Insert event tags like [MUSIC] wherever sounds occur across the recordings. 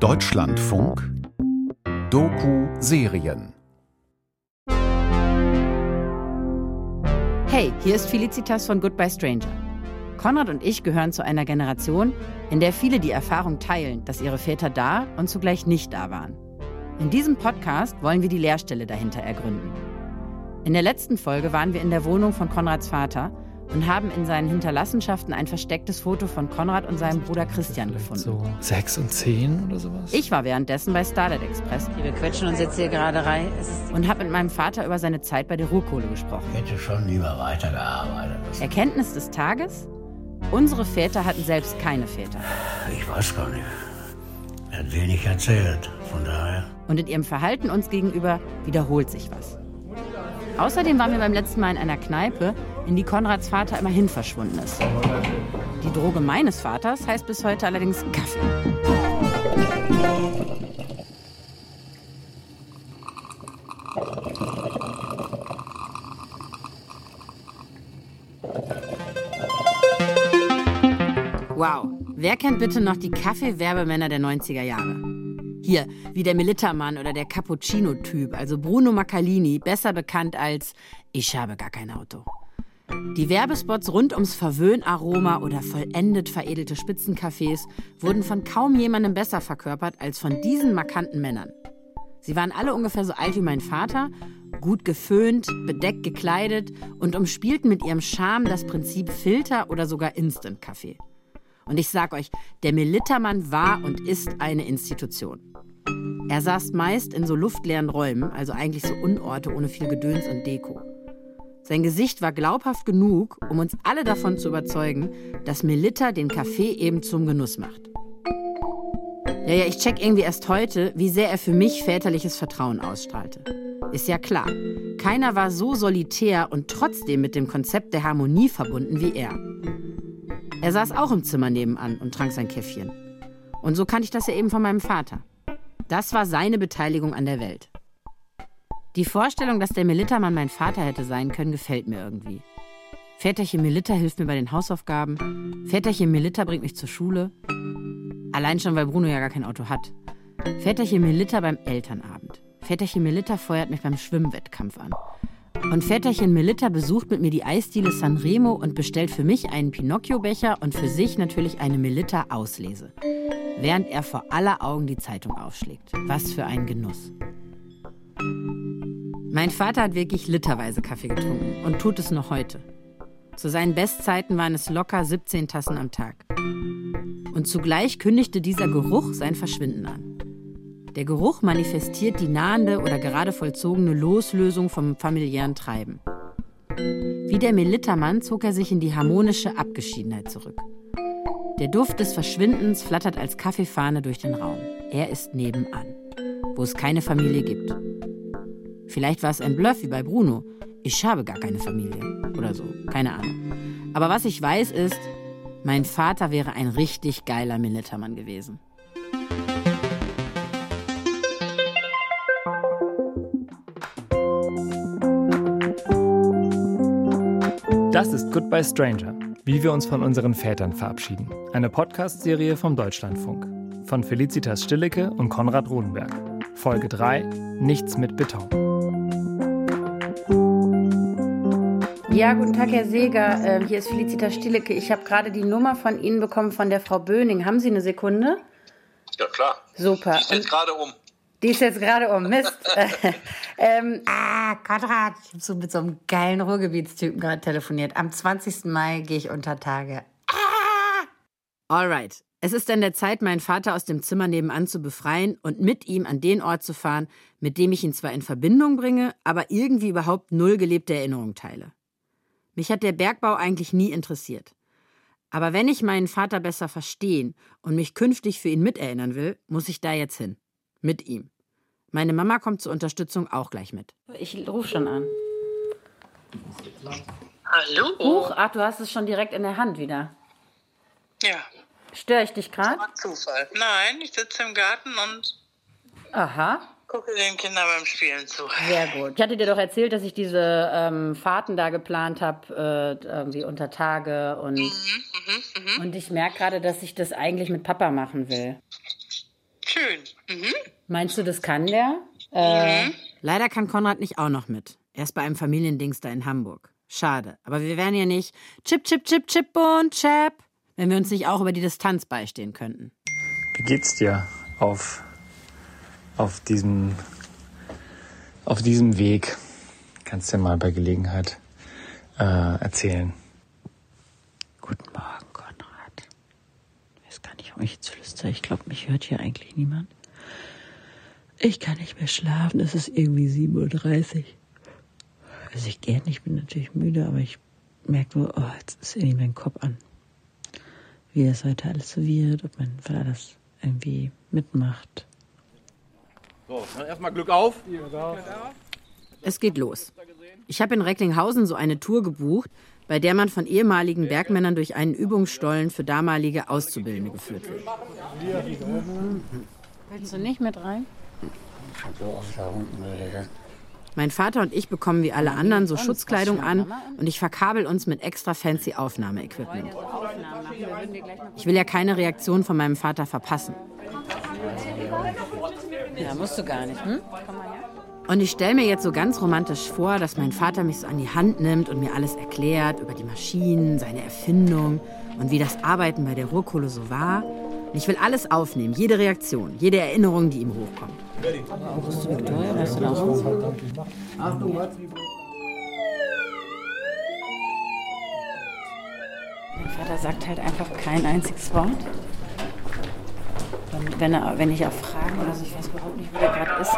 Deutschlandfunk Doku-Serien Hey, hier ist Felicitas von Goodbye Stranger. Konrad und ich gehören zu einer Generation, in der viele die Erfahrung teilen, dass ihre Väter da und zugleich nicht da waren. In diesem Podcast wollen wir die Leerstelle dahinter ergründen. In der letzten Folge waren wir in der Wohnung von Konrads Vater und haben in seinen Hinterlassenschaften ein verstecktes Foto von Konrad und seinem Bruder Christian gefunden. So sechs und zehn oder sowas? Ich war währenddessen bei Starlight Express. Wir quetschen uns jetzt hier gerade rein und habe mit meinem Vater über seine Zeit bei der Ruhrkohle gesprochen. Ich hätte schon lieber weitergearbeitet. Erkenntnis des Tages? Unsere Väter hatten selbst keine Väter. Ich weiß gar nicht. Er hat wenig erzählt, von daher. Und in ihrem Verhalten uns gegenüber wiederholt sich was. Außerdem waren wir beim letzten Mal in einer Kneipe, in die Konrads Vater immerhin verschwunden ist. Die Droge meines Vaters heißt bis heute allerdings Kaffee. Wow, wer kennt bitte noch die Kaffee-Werbemänner der 90er Jahre? Hier, wie der Militermann oder der Cappuccino-Typ, also Bruno Maccalini, besser bekannt als Ich habe gar kein Auto. Die Werbespots rund ums Verwöhnaroma oder vollendet veredelte Spitzencafés wurden von kaum jemandem besser verkörpert als von diesen markanten Männern. Sie waren alle ungefähr so alt wie mein Vater, gut geföhnt, bedeckt gekleidet und umspielten mit ihrem Charme das Prinzip Filter oder sogar Instant-Kaffee. Und ich sag euch, der Militermann war und ist eine Institution. Er saß meist in so luftleeren Räumen, also eigentlich so Unorte ohne viel Gedöns und Deko. Sein Gesicht war glaubhaft genug, um uns alle davon zu überzeugen, dass Melitta den Kaffee eben zum Genuss macht. Ja, ja, ich check irgendwie erst heute, wie sehr er für mich väterliches Vertrauen ausstrahlte. Ist ja klar, keiner war so solitär und trotzdem mit dem Konzept der Harmonie verbunden wie er. Er saß auch im Zimmer nebenan und trank sein Käffchen. Und so kannte ich das ja eben von meinem Vater. Das war seine Beteiligung an der Welt. Die Vorstellung, dass der Militermann mein Vater hätte sein können, gefällt mir irgendwie. Väterchen Melitta hilft mir bei den Hausaufgaben. Väterchen Melitta bringt mich zur Schule. Allein schon, weil Bruno ja gar kein Auto hat. Väterchen Melitta beim Elternabend. Väterchen Melitta feuert mich beim Schwimmwettkampf an. Und Väterchen Melitta besucht mit mir die Eisdiele Sanremo und bestellt für mich einen Pinocchio-Becher und für sich natürlich eine Melitta-Auslese. Während er vor aller Augen die Zeitung aufschlägt. Was für ein Genuss. Mein Vater hat wirklich literweise Kaffee getrunken und tut es noch heute. Zu seinen Bestzeiten waren es locker 17 Tassen am Tag. Und zugleich kündigte dieser Geruch sein Verschwinden an. Der Geruch manifestiert die nahende oder gerade vollzogene Loslösung vom familiären Treiben. Wie der Melittermann zog er sich in die harmonische Abgeschiedenheit zurück. Der Duft des Verschwindens flattert als Kaffeefahne durch den Raum. Er ist nebenan, wo es keine Familie gibt. Vielleicht war es ein Bluff wie bei Bruno. Ich habe gar keine Familie oder so, keine Ahnung. Aber was ich weiß ist, mein Vater wäre ein richtig geiler Militermann gewesen. Das ist Goodbye Stranger, wie wir uns von unseren Vätern verabschieden. Eine Podcast-Serie vom Deutschlandfunk. Von Felicitas Stillecke und Konrad Rodenberg. Folge 3: Nichts mit Beton. Ja, guten Tag, Herr Seeger. Ähm, hier ist Felicitas Stillecke. Ich habe gerade die Nummer von Ihnen bekommen von der Frau Böning. Haben Sie eine Sekunde? Ja, klar. Super. Die ist jetzt gerade um. Die ist jetzt gerade um. Mist. [LAUGHS] [LAUGHS] ähm, ah, Konrad, ich habe so mit so einem geilen Ruhrgebietstypen gerade telefoniert. Am 20. Mai gehe ich unter Tage. Ah! Alright. Es ist an der Zeit, meinen Vater aus dem Zimmer nebenan zu befreien und mit ihm an den Ort zu fahren, mit dem ich ihn zwar in Verbindung bringe, aber irgendwie überhaupt null gelebte Erinnerungen teile. Mich hat der Bergbau eigentlich nie interessiert. Aber wenn ich meinen Vater besser verstehen und mich künftig für ihn miterinnern will, muss ich da jetzt hin. Mit ihm. Meine Mama kommt zur Unterstützung auch gleich mit. Ich rufe schon an. Hallo? Huch, ach, du hast es schon direkt in der Hand wieder. Ja. Störe ich dich gerade? Zufall. Nein, ich sitze im Garten und Aha, gucke den Kindern beim Spielen zu. sehr gut. Ich hatte dir doch erzählt, dass ich diese ähm, Fahrten da geplant habe, äh, irgendwie unter Tage und, und ich merke gerade, dass ich das eigentlich mit Papa machen will. Schön. Mhm. Meinst du, das kann der? Äh, Leider kann Konrad nicht auch noch mit. Er ist bei einem Familiendings da in Hamburg. Schade. Aber wir wären ja nicht Chip, Chip, Chip, Chip und Chap, wenn wir uns nicht auch über die Distanz beistehen könnten. Wie geht's dir auf, auf, diesem, auf diesem Weg? Kannst du mal bei Gelegenheit äh, erzählen. Guten Morgen, Konrad. Ich weiß gar nicht, warum ich jetzt flüstere. Ich glaube, mich hört hier eigentlich niemand. Ich kann nicht mehr schlafen. Es ist irgendwie 7.30 Uhr. Also ich gehe nicht, ich bin natürlich müde, aber ich merke nur, oh, jetzt ist irgendwie mein Kopf an. Wie das heute alles so wird, ob mein Vater das irgendwie mitmacht. So, dann erstmal Glück auf. Es geht los. Ich habe in Recklinghausen so eine Tour gebucht, bei der man von ehemaligen Bergmännern durch einen Übungsstollen für damalige Auszubildende geführt wird. Willst du nicht mit rein? Mein Vater und ich bekommen wie alle anderen so Schutzkleidung an und ich verkabel uns mit extra fancy Aufnahmeequipment. Ich will ja keine Reaktion von meinem Vater verpassen. Ja, musst du gar nicht, hm? Und ich stelle mir jetzt so ganz romantisch vor, dass mein Vater mich so an die Hand nimmt und mir alles erklärt über die Maschinen, seine Erfindung und wie das Arbeiten bei der Ruhrkohle so war. Und ich will alles aufnehmen, jede Reaktion, jede Erinnerung, die ihm hochkommt. Mein Vater sagt halt einfach kein einziges Wort. Und wenn, er, wenn ich auf Fragen, also ich weiß überhaupt nicht, wo der gerade ist.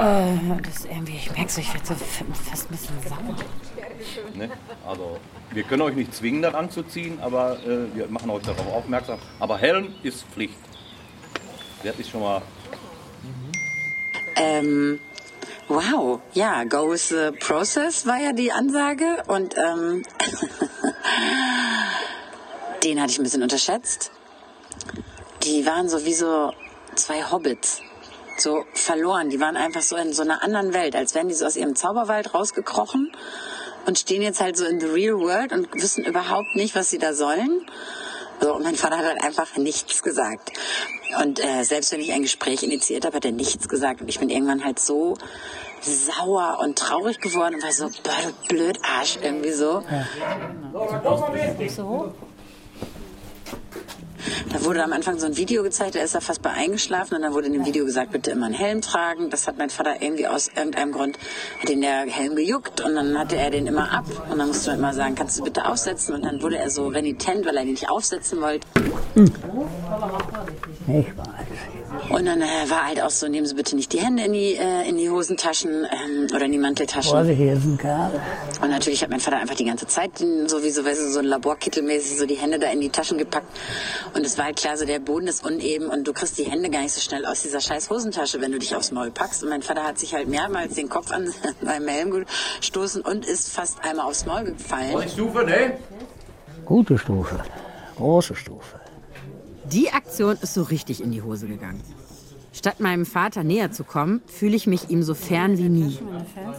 Äh, das ist irgendwie, ich merke so, ich werde so fast ein bisschen sauer. Ne? Also, wir können euch nicht zwingen, das anzuziehen, aber äh, wir machen euch darauf aufmerksam. Aber Helm ist Pflicht. Das ist schon mal. Ähm, wow, ja, go with the process war ja die Ansage und ähm, [LAUGHS] den hatte ich ein bisschen unterschätzt. Die waren so wie so zwei Hobbits, so verloren. Die waren einfach so in so einer anderen Welt, als wären die so aus ihrem Zauberwald rausgekrochen und stehen jetzt halt so in the real world und wissen überhaupt nicht, was sie da sollen. So, und mein Vater hat halt einfach nichts gesagt. Und äh, selbst wenn ich ein Gespräch initiiert habe, hat er nichts gesagt. Und ich bin irgendwann halt so sauer und traurig geworden und war so, boah, du blöd Arsch, irgendwie so. Da wurde am Anfang so ein Video gezeigt, da ist er fast bei eingeschlafen und dann wurde in dem Video gesagt, bitte immer einen Helm tragen. Das hat mein Vater irgendwie aus irgendeinem Grund, hat ihn der Helm gejuckt und dann hatte er den immer ab. Und dann musste man immer sagen, kannst du bitte aufsetzen? Und dann wurde er so renitent, weil er den nicht aufsetzen wollte. Und dann äh, war halt auch so, nehmen Sie bitte nicht die Hände in die, äh, in die Hosentaschen ähm, oder in die Manteltaschen. Und natürlich hat mein Vater einfach die ganze Zeit sowieso, weißt du, so ein Laborkittelmäßig so die Hände da in die Taschen gepackt. Und es war halt klar, so der Boden ist uneben und du kriegst die Hände gar nicht so schnell aus dieser scheiß Hosentasche, wenn du dich aufs Maul packst. Und mein Vater hat sich halt mehrmals den Kopf an [LAUGHS] seinem Helm gestoßen und ist fast einmal aufs Maul gefallen. Stufe, ne? Gute Stufe. Große Stufe. Die Aktion ist so richtig in die Hose gegangen. Statt meinem Vater näher zu kommen, fühle ich mich ihm so fern wie nie.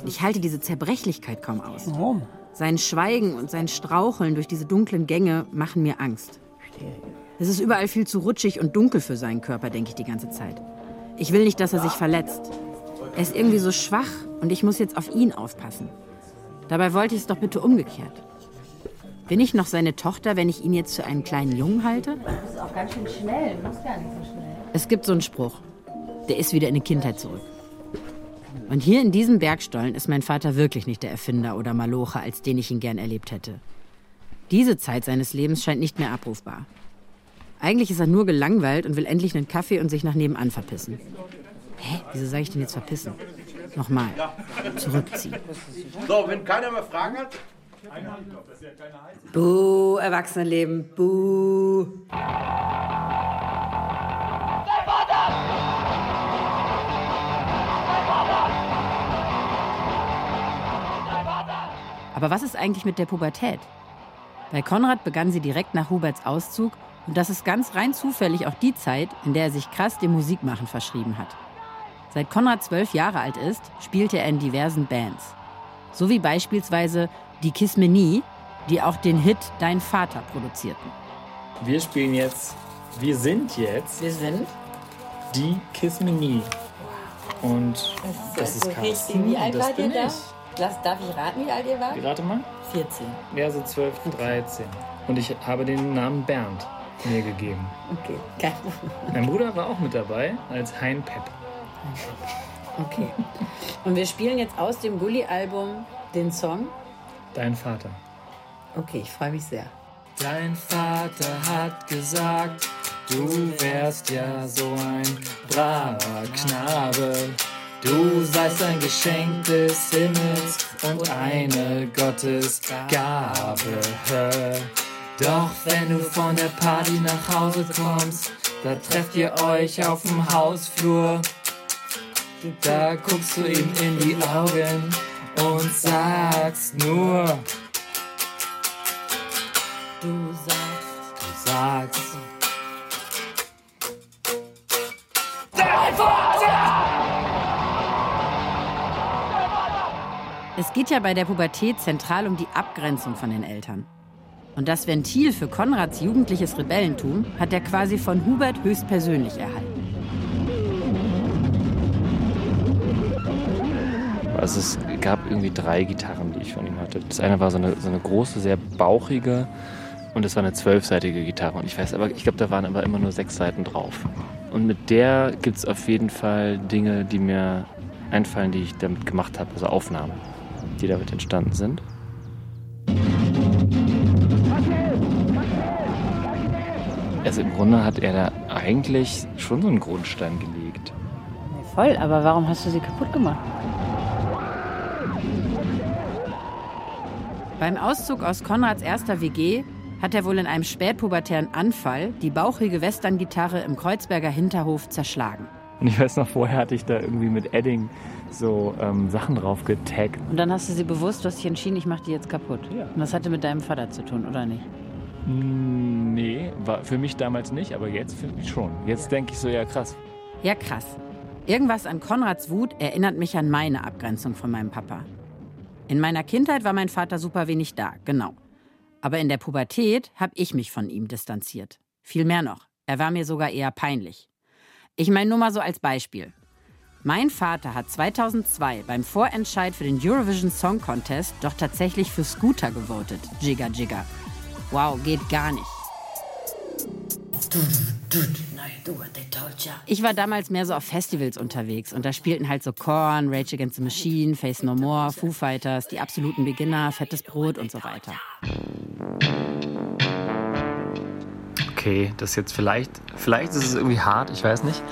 Ich halte diese Zerbrechlichkeit kaum aus. Warum? Sein Schweigen und sein Straucheln durch diese dunklen Gänge machen mir Angst. Es ist überall viel zu rutschig und dunkel für seinen Körper, denke ich die ganze Zeit. Ich will nicht, dass er sich verletzt. Er ist irgendwie so schwach und ich muss jetzt auf ihn aufpassen. Dabei wollte ich es doch bitte umgekehrt. Bin ich noch seine Tochter, wenn ich ihn jetzt für einen kleinen Jungen halte? Das ist auch ganz schön schnell. Du musst gar nicht so schnell. Es gibt so einen Spruch. Der ist wieder in die Kindheit zurück. Und hier in diesem Bergstollen ist mein Vater wirklich nicht der Erfinder oder Maloche, als den ich ihn gern erlebt hätte. Diese Zeit seines Lebens scheint nicht mehr abrufbar. Eigentlich ist er nur gelangweilt und will endlich einen Kaffee und sich nach nebenan verpissen. Hä? Wieso sage ich denn jetzt verpissen? Nochmal. Zurückziehen. So, wenn keiner mehr Fragen hat. Buh, Erwachsenenleben. Buh. Aber was ist eigentlich mit der Pubertät? Bei Konrad begann sie direkt nach Huberts Auszug und das ist ganz rein zufällig auch die Zeit, in der er sich krass dem Musikmachen verschrieben hat. Seit Konrad zwölf Jahre alt ist, spielte er in diversen Bands. So wie beispielsweise die Kismenie, die auch den Hit Dein Vater produzierten. Wir spielen jetzt Wir sind jetzt Wir sind. die Kiss Me Nie. Und das ist so Carsten. richtig. Wie alt das wart ihr da? ich. Lass, darf ich raten, wie alt ihr wart? Rate mal. 14. Ja, so 12, 13. Und ich habe den Namen Bernd mir gegeben. Okay, Problem. [LAUGHS] Mein Bruder war auch mit dabei als Hein Pep. Okay. Und wir spielen jetzt aus dem Gulli-Album den Song. Dein Vater. Okay, ich freue mich sehr. Dein Vater hat gesagt, du wärst ja so ein braver Knabe. Du seist ein Geschenk des Himmels und eine Gottesgabe. Doch wenn du von der Party nach Hause kommst, da trefft ihr euch auf dem Hausflur. Da guckst du ihm in die Augen und sagst nur, Du sagst. du sagst. Es geht ja bei der Pubertät zentral um die Abgrenzung von den Eltern. Und das Ventil für Konrads jugendliches Rebellentum hat er quasi von Hubert höchstpersönlich erhalten. Es gab irgendwie drei Gitarren, die ich von ihm hatte. Das eine war so eine, so eine große, sehr bauchige und das war eine zwölfseitige Gitarre. Und ich weiß aber, ich glaube, da waren aber immer nur sechs Seiten drauf. Und mit der gibt es auf jeden Fall Dinge, die mir einfallen, die ich damit gemacht habe, also Aufnahmen, die damit entstanden sind. Also im Grunde hat er da eigentlich schon so einen Grundstein gelegt. Voll, aber warum hast du sie kaputt gemacht? Beim Auszug aus Konrads erster WG hat er wohl in einem spätpubertären Anfall die bauchige Western-Gitarre im Kreuzberger Hinterhof zerschlagen. Und ich weiß noch, vorher hatte ich da irgendwie mit Edding so ähm, Sachen drauf getaggt. Und dann hast du sie bewusst, du hast dich entschieden, ich mache die jetzt kaputt. Ja. Und das hatte mit deinem Vater zu tun, oder nicht? Mm, Nee, war für mich damals nicht, aber jetzt für mich schon. Jetzt denke ich so, ja krass. Ja, krass. Irgendwas an Konrads Wut erinnert mich an meine Abgrenzung von meinem Papa. In meiner Kindheit war mein Vater super wenig da, genau. Aber in der Pubertät habe ich mich von ihm distanziert. Viel mehr noch. Er war mir sogar eher peinlich. Ich meine nur mal so als Beispiel. Mein Vater hat 2002 beim Vorentscheid für den Eurovision Song Contest doch tatsächlich für Scooter gewotet. Jigga Jigga. Wow, geht gar nicht. Ich war damals mehr so auf Festivals unterwegs und da spielten halt so Korn, Rage Against the Machine, Face No More, Foo Fighters, die absoluten Beginner, Fettes Brot und so weiter. Okay, das ist jetzt vielleicht, vielleicht ist es irgendwie hart, ich weiß nicht.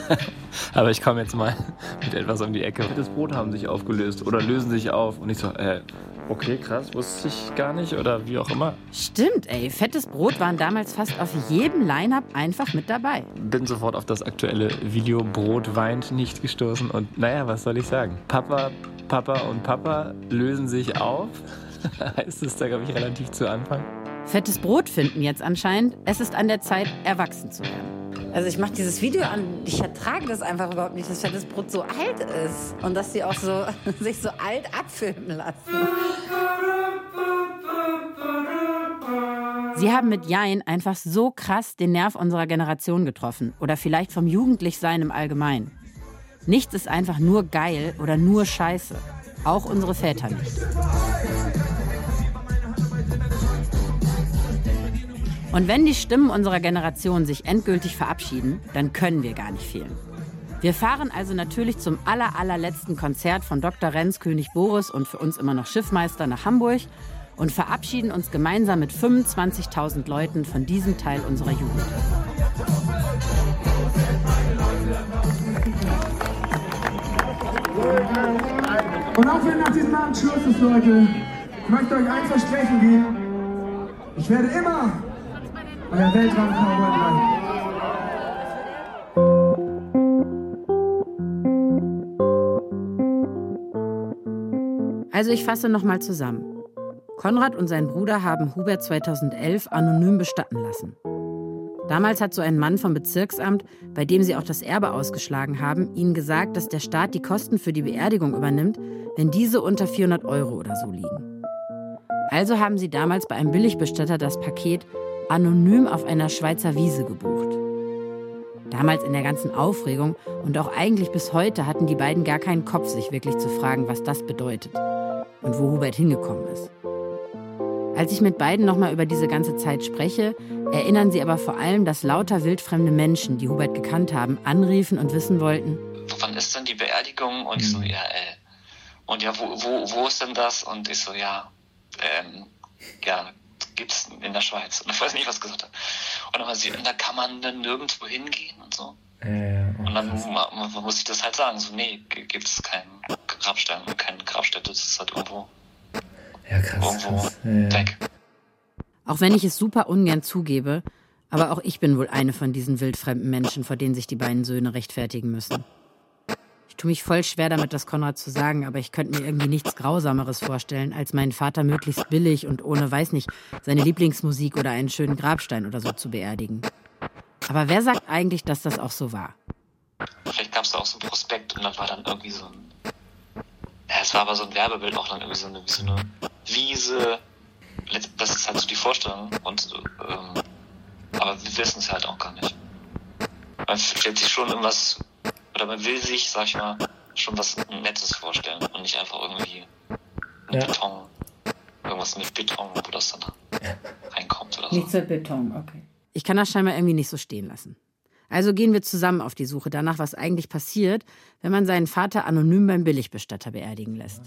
[LAUGHS] Aber ich komme jetzt mal mit etwas um die Ecke. Das Brot haben sich aufgelöst oder lösen sich auf. Und ich so, äh, okay, krass, wusste ich gar nicht oder wie auch immer. Stimmt, ey, Fettes Brot waren damals fast auf jedem Line-Up einfach mit dabei. Bin sofort auf das aktuelle Video Brot weint nicht gestoßen. Und naja, was soll ich sagen? Papa, Papa und Papa lösen sich auf. [LAUGHS] heißt es da, glaube ich, relativ zu Anfang. Fettes Brot finden jetzt anscheinend, es ist an der Zeit, erwachsen zu werden. Also ich mache dieses Video an, ich ertrage das einfach überhaupt nicht, dass Fettes Brot so alt ist und dass sie auch so [LAUGHS] sich so alt abfilmen lassen. Sie haben mit Jein einfach so krass den Nerv unserer Generation getroffen oder vielleicht vom Jugendlichsein im Allgemeinen. Nichts ist einfach nur geil oder nur scheiße. Auch unsere Väter nicht. Und wenn die Stimmen unserer Generation sich endgültig verabschieden, dann können wir gar nicht fehlen. Wir fahren also natürlich zum aller, allerletzten Konzert von Dr. Renz König Boris und für uns immer noch Schiffmeister nach Hamburg und verabschieden uns gemeinsam mit 25.000 Leuten von diesem Teil unserer Jugend. Und auch wenn nach diesem Abend Schluss ist, Leute, ich möchte euch eins versprechen geben. Ich werde immer euer Weltraum-Cowboy bleiben. Also ich fasse nochmal zusammen. Konrad und sein Bruder haben Hubert 2011 anonym bestatten lassen. Damals hat so ein Mann vom Bezirksamt, bei dem sie auch das Erbe ausgeschlagen haben, ihnen gesagt, dass der Staat die Kosten für die Beerdigung übernimmt, wenn diese unter 400 Euro oder so liegen. Also haben sie damals bei einem Billigbestatter das Paket anonym auf einer Schweizer Wiese gebucht. Damals in der ganzen Aufregung und auch eigentlich bis heute hatten die beiden gar keinen Kopf, sich wirklich zu fragen, was das bedeutet und wo Hubert hingekommen ist. Als ich mit beiden nochmal über diese ganze Zeit spreche, erinnern sie aber vor allem, dass lauter wildfremde Menschen, die Hubert gekannt haben, anriefen und wissen wollten, wann ist denn die Beerdigung? Und ich so, ja, äh, und ja, wo, wo, wo ist denn das? Und ich so, ja, ähm, ja, gibt's in der Schweiz. Und ich weiß nicht, was gesagt hat. Und dann war sie, da kann man dann nirgendwo hingehen und so. Äh, oh, und dann mu- muss ich das halt sagen, so, nee, g- gibt's keinen Grabstein, keine Grabstätte, das ist halt irgendwo, ja, krass. irgendwo krass. Ja, ja. weg. auch wenn ich es super ungern zugebe, aber auch ich bin wohl eine von diesen wildfremden Menschen, vor denen sich die beiden Söhne rechtfertigen müssen. Ich tue mich voll schwer damit, das Konrad zu sagen, aber ich könnte mir irgendwie nichts Grausameres vorstellen, als meinen Vater möglichst billig und ohne, weiß nicht, seine Lieblingsmusik oder einen schönen Grabstein oder so zu beerdigen. Aber wer sagt eigentlich, dass das auch so war? Vielleicht gab's da auch so ein Prospekt und dann war dann irgendwie so ein, ja, es war aber so ein Werbebild auch dann irgendwie so eine, so eine Wiese. Das ist halt so die Vorstellung und, ähm, aber wir wissen es halt auch gar nicht. Man stellt sich schon irgendwas, oder man will sich, sag ich mal, schon was Nettes vorstellen und nicht einfach irgendwie Ja. Beton, irgendwas mit Beton, wo das dann reinkommt oder so. Nichts mit Beton, okay. Ich kann das scheinbar irgendwie nicht so stehen lassen. Also gehen wir zusammen auf die Suche danach, was eigentlich passiert, wenn man seinen Vater anonym beim Billigbestatter beerdigen lässt.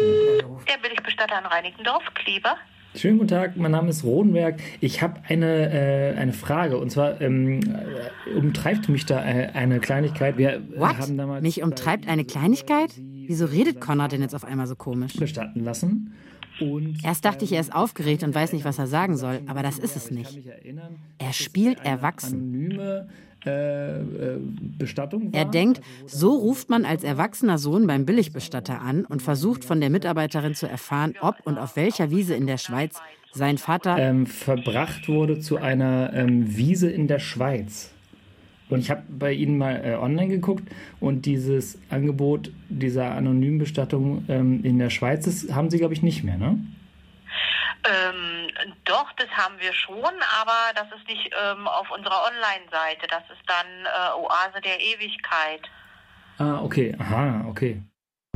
Der Billigbestatter in Reinickendorf, Kleber. Schönen guten Tag, mein Name ist Rodenberg. Ich habe eine, äh, eine Frage und zwar ähm, äh, umtreibt mich da äh, eine Kleinigkeit. Wir äh, What? haben damals Mich umtreibt eine Kleinigkeit? Wieso redet Konrad denn jetzt auf einmal so komisch? bestatten lassen und Erst dachte ich, er ist aufgeregt und weiß nicht, was er sagen soll, aber das ist es nicht. Er spielt erwachsen. äh, äh. Er denkt, so ruft man als erwachsener Sohn beim Billigbestatter an und versucht von der Mitarbeiterin zu erfahren, ob und auf welcher Wiese in der Schweiz sein Vater ähm, verbracht wurde zu einer ähm, Wiese in der Schweiz. Und ich habe bei Ihnen mal äh, online geguckt und dieses Angebot dieser anonymen Bestattung ähm, in der Schweiz, das haben Sie, glaube ich, nicht mehr, ne? Ähm, doch, das haben wir schon, aber das ist nicht ähm, auf unserer Online-Seite. Das ist dann äh, Oase der Ewigkeit. Ah, okay, aha, okay.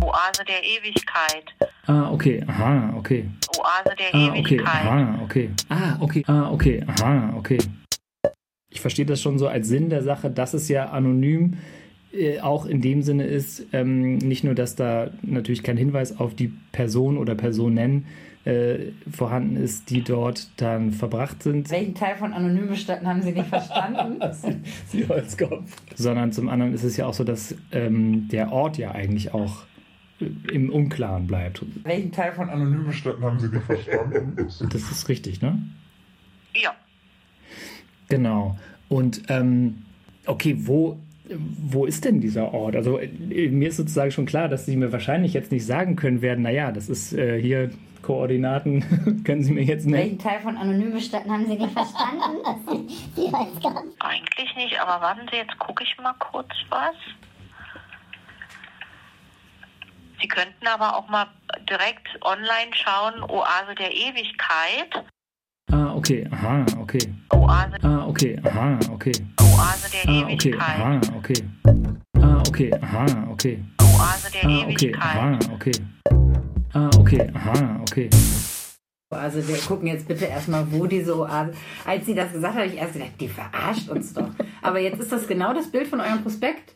Oase der Ewigkeit. Ah, okay, aha, okay. Oase der Ah, okay, Ewigkeit. aha, okay. Ah, okay, ah, okay, aha, okay. Ich verstehe das schon so als Sinn der Sache, dass es ja anonym äh, auch in dem Sinne ist, ähm, nicht nur, dass da natürlich kein Hinweis auf die Person oder Personen äh, vorhanden ist, die dort dann verbracht sind, Welchen Teil von anonym bestatten haben Sie nicht verstanden? [LAUGHS] Sie Holzkopf. sondern zum anderen ist es ja auch so, dass ähm, der Ort ja eigentlich auch äh, im Unklaren bleibt. Welchen Teil von Anonyme Städten haben Sie nicht verstanden. Das ist richtig, ne? Ja. Genau. Und ähm, okay, wo, wo ist denn dieser Ort? Also äh, mir ist sozusagen schon klar, dass Sie mir wahrscheinlich jetzt nicht sagen können werden, naja, das ist äh, hier Koordinaten, [LAUGHS] können Sie mir jetzt nennen. Teil von anonym bestatten haben Sie nicht verstanden? Sie weiß gar nicht. Eigentlich nicht, aber warten Sie, jetzt gucke ich mal kurz was. Sie könnten aber auch mal direkt online schauen, Oase der Ewigkeit. Ah, okay, aha, okay. Oase, Ah, okay, aha, okay. Oase der Ah, okay, aha, okay. Ah, okay, aha, okay. Oase der Ah, okay, aha, okay. Ah, okay, aha, okay. Also wir gucken jetzt bitte erstmal, wo diese Oase. Als sie das gesagt hat, habe ich erst gedacht, die verarscht uns doch. Aber jetzt ist das genau das Bild von eurem Prospekt.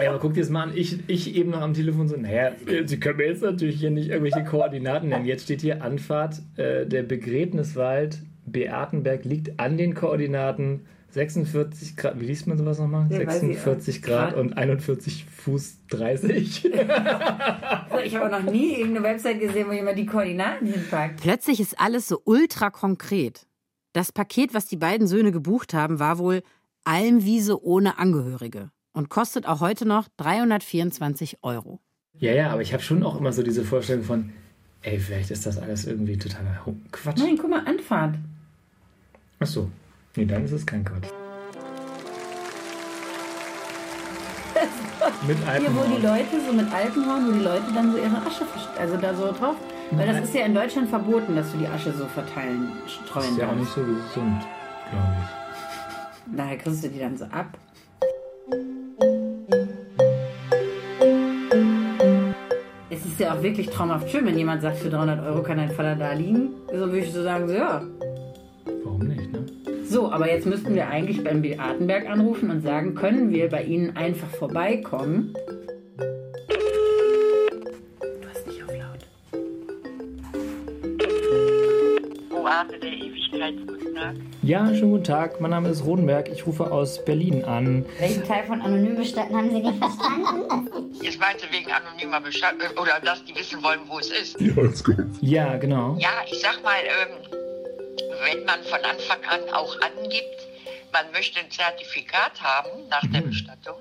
Ja, aber guck dir das mal an. Ich, ich eben noch am Telefon so, naja, Sie können mir jetzt natürlich hier nicht irgendwelche Koordinaten nennen. Jetzt steht hier Anfahrt, äh, der Begräbniswald Beatenberg liegt an den Koordinaten 46 Grad, wie liest man sowas nochmal? Ja, weiß ich, 46 Grad Grad. und 41 Fuß 30. So, [LAUGHS] ich habe noch nie irgendeine Website gesehen, wo jemand die Koordinaten hinpackt. Plötzlich ist alles so ultra konkret. Das Paket, was die beiden Söhne gebucht haben, war wohl Almwiese ohne Angehörige und kostet auch heute noch 324 Euro. ja, ja, aber ich habe schon auch immer so diese Vorstellung von, ey, vielleicht ist das alles irgendwie totaler Quatsch. Nein, guck mal, Anfahrt. Ach so. Nee, dann ist es kein Quatsch. [LAUGHS] Mit Hier, wo die Leute so mit Alpenhorn, wo die Leute dann so ihre Asche, also da so drauf Weil das ist ja in Deutschland verboten, dass du die Asche so verteilen, streuen Ist ja auch nicht so gesund, glaube ich. Daher kriegst du die dann so ab. Ist ja auch wirklich traumhaft schön, wenn jemand sagt, für 300 Euro kann dein Vater da liegen. So würde ich so sagen, so ja. Warum nicht, ne? So, aber jetzt müssten wir eigentlich beim Beatenberg anrufen und sagen, können wir bei Ihnen einfach vorbeikommen? Oase der Ewigkeit, guten Tag. Ja, schönen guten Tag. Mein Name ist Rodenberg. Ich rufe aus Berlin an. Welchen Teil von anonym bestatten haben Sie nicht verstanden? Jetzt meinst du wegen anonymer Bescheid oder dass die wissen wollen, wo es ist? Ja, ist gut. Ja, genau. Ja, ich sag mal, ähm, wenn man von Anfang an auch angibt, man möchte ein Zertifikat haben nach der Bestattung,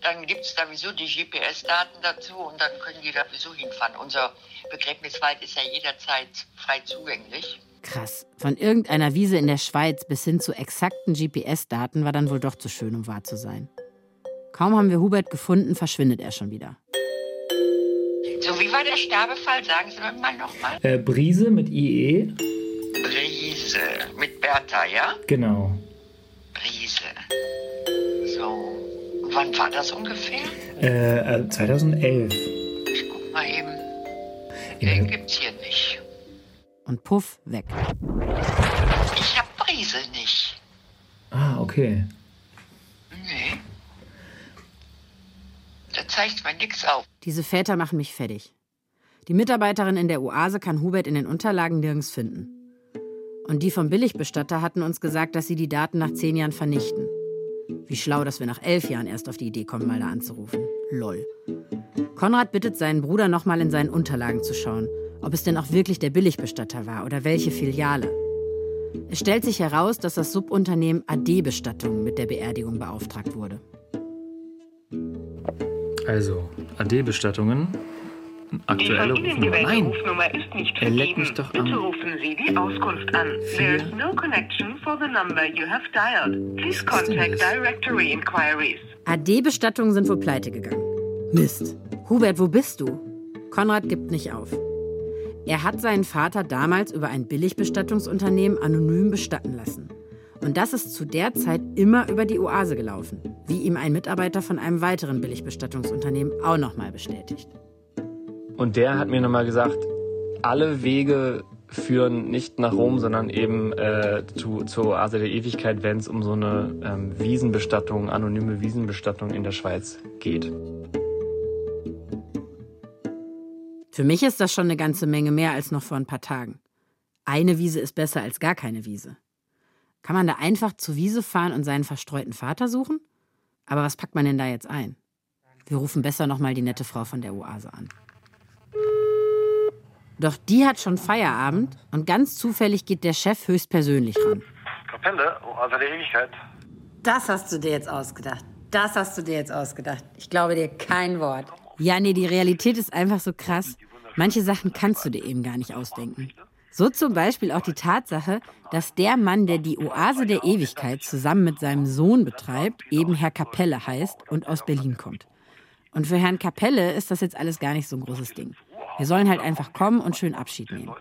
dann gibt es sowieso die GPS-Daten dazu und dann können die da sowieso hinfahren. Unser Begräbniswald ist ja jederzeit frei zugänglich. Krass. Von irgendeiner Wiese in der Schweiz bis hin zu exakten GPS-Daten war dann wohl doch zu schön, um wahr zu sein. Kaum haben wir Hubert gefunden, verschwindet er schon wieder. So, wie war der Sterbefall? Sagen Sie mir mal nochmal. Äh, Brise mit IE. Brise mit Bertha, ja? Genau. Brise. So, wann war das ungefähr? Äh, äh, 2011. Guck mal eben. Den gibt's hier nicht. Und puff, weg. Ich hab Brise nicht. Ah, okay. Nee. Da zeigt mir nichts auf. Diese Väter machen mich fertig. Die Mitarbeiterin in der Oase kann Hubert in den Unterlagen nirgends finden. Und die vom Billigbestatter hatten uns gesagt, dass sie die Daten nach zehn Jahren vernichten. Wie schlau, dass wir nach elf Jahren erst auf die Idee kommen, mal da anzurufen. Lol. Konrad bittet seinen Bruder nochmal in seinen Unterlagen zu schauen, ob es denn auch wirklich der Billigbestatter war oder welche Filiale. Es stellt sich heraus, dass das Subunternehmen AD Bestattung mit der Beerdigung beauftragt wurde. Also, AD-Bestattungen. Aktuelle die von Ihnen Rufnummer. gewählte Nein! Rufnummer ist nicht Er leckt vergeben. mich doch Bitte an. rufen Sie die Auskunft an. There is no connection for the number you have dialed. Please contact? Directory Inquiries. AD-Bestattungen sind wohl pleite gegangen. Mist. Hubert, wo bist du? Konrad gibt nicht auf. Er hat seinen Vater damals über ein Billigbestattungsunternehmen anonym bestatten lassen. Und das ist zu der Zeit immer über die Oase gelaufen, wie ihm ein Mitarbeiter von einem weiteren Billigbestattungsunternehmen auch nochmal bestätigt. Und der hat mir nochmal gesagt, alle Wege führen nicht nach Rom, sondern eben äh, zu, zur Oase der Ewigkeit, wenn es um so eine ähm, Wiesenbestattung, anonyme Wiesenbestattung in der Schweiz geht. Für mich ist das schon eine ganze Menge mehr als noch vor ein paar Tagen. Eine Wiese ist besser als gar keine Wiese. Kann man da einfach zur Wiese fahren und seinen verstreuten Vater suchen? Aber was packt man denn da jetzt ein? Wir rufen besser nochmal die nette Frau von der Oase an. Doch die hat schon Feierabend und ganz zufällig geht der Chef höchstpersönlich ran. Kapelle, Oase der Ewigkeit. Das hast du dir jetzt ausgedacht. Das hast du dir jetzt ausgedacht. Ich glaube dir kein Wort. Ja, nee, die Realität ist einfach so krass. Manche Sachen kannst du dir eben gar nicht ausdenken. So zum Beispiel auch die Tatsache, dass der Mann, der die Oase der Ewigkeit zusammen mit seinem Sohn betreibt, eben Herr Kapelle heißt und aus Berlin kommt. Und für Herrn Kapelle ist das jetzt alles gar nicht so ein großes Ding. Wir sollen halt einfach kommen und schön Abschied nehmen.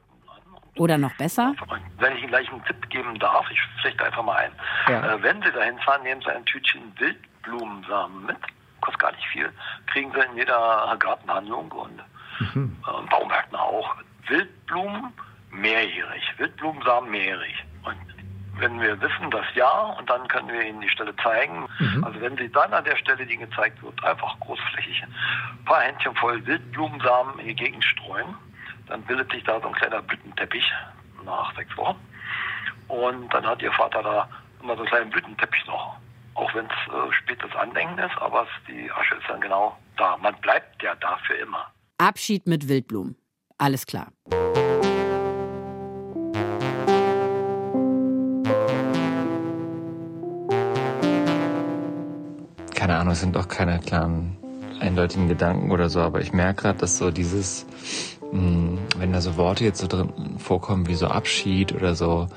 Oder noch besser, Wenn ich Ihnen gleich einen Tipp geben darf, ich flechte einfach mal ein. Ja. Äh, wenn Sie dahin fahren, nehmen Sie ein Tütchen Wildblumensamen mit. Kostet gar nicht viel. Kriegen Sie in jeder Gartenhandlung und äh, Baumärkten auch. Wildblumen mehrjährig. Wildblumensamen mehrjährig. Und wenn wir wissen, das ja, und dann können wir Ihnen die Stelle zeigen. Mhm. Also wenn Sie dann an der Stelle, die gezeigt wird, einfach großflächig ein paar Händchen voll Wildblumensamen in die Gegend streuen, dann bildet sich da so ein kleiner Blütenteppich nach sechs Wochen. Und dann hat Ihr Vater da immer so einen kleinen Blütenteppich noch. Auch wenn es äh, spätes Andenken ist, aber die Asche ist dann genau da. Man bleibt ja da für immer. Abschied mit Wildblumen. Alles klar. Ahnung, es sind auch keine klaren, eindeutigen Gedanken oder so, aber ich merke gerade, dass so dieses, mh, wenn da so Worte jetzt so drin vorkommen wie so Abschied oder so,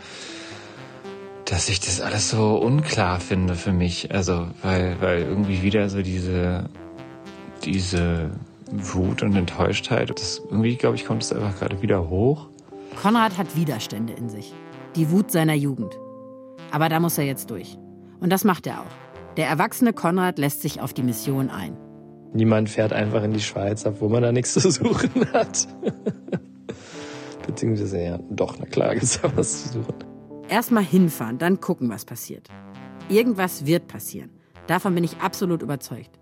dass ich das alles so unklar finde für mich. Also, weil, weil irgendwie wieder so diese, diese Wut und Enttäuschtheit. Das, irgendwie, glaube ich, kommt es einfach gerade wieder hoch. Konrad hat Widerstände in sich. Die Wut seiner Jugend. Aber da muss er jetzt durch. Und das macht er auch. Der erwachsene Konrad lässt sich auf die Mission ein. Niemand fährt einfach in die Schweiz, obwohl man da nichts zu suchen hat. [LAUGHS] Beziehungsweise ja, doch, na klar, gibt es da was zu suchen. Erstmal hinfahren, dann gucken, was passiert. Irgendwas wird passieren. Davon bin ich absolut überzeugt.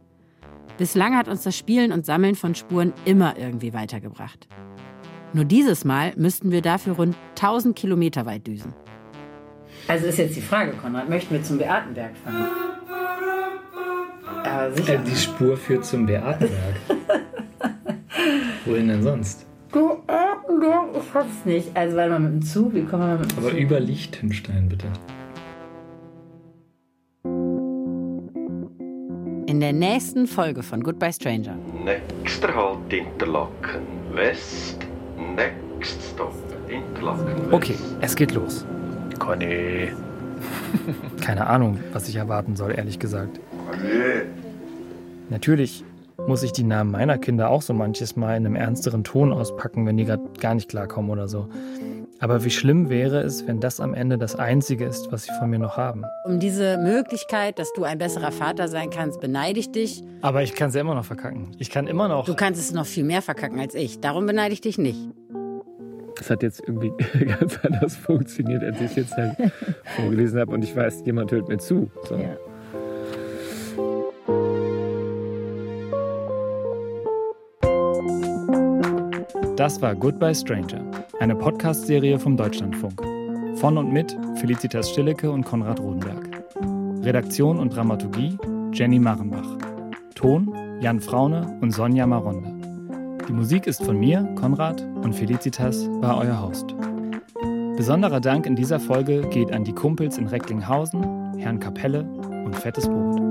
Bislang hat uns das Spielen und Sammeln von Spuren immer irgendwie weitergebracht. Nur dieses Mal müssten wir dafür rund 1000 Kilometer weit düsen. Also ist jetzt die Frage, Konrad, möchten wir zum Beatenberg fahren? Aber sicher. Äh, die Spur führt zum Beatenberg. [LAUGHS] Wohin denn sonst? Beatenberg, ich hab's nicht. Also warte mal mit dem Zug, wie kommen wir mit dem Aber Zug? über Liechtenstein, bitte. In der nächsten Folge von Goodbye Stranger. Nächster Halt Interlaken West. Next Stop Interlaken West. Okay, es geht los. Conny. [LAUGHS] Keine Ahnung, was ich erwarten soll, ehrlich gesagt. Natürlich muss ich die Namen meiner Kinder auch so manches Mal in einem ernsteren Ton auspacken, wenn die gerade gar nicht klarkommen oder so. Aber wie schlimm wäre es, wenn das am Ende das Einzige ist, was sie von mir noch haben? Um diese Möglichkeit, dass du ein besserer Vater sein kannst, beneide ich dich. Aber ich kann es ja immer noch verkacken. Ich kann immer noch. Du kannst es noch viel mehr verkacken als ich. Darum beneide ich dich nicht. Das hat jetzt irgendwie [LAUGHS] ganz anders funktioniert, als ich es jetzt halt vorgelesen habe. Und ich weiß, jemand hört mir zu. So. Ja. Das war Goodbye Stranger, eine Podcast-Serie vom Deutschlandfunk. Von und mit Felicitas Stillecke und Konrad Rodenberg. Redaktion und Dramaturgie Jenny Marenbach. Ton Jan Fraune und Sonja Maronde. Die Musik ist von mir, Konrad, und Felicitas war euer Host. Besonderer Dank in dieser Folge geht an die Kumpels in Recklinghausen, Herrn Kapelle und Fettes Brot.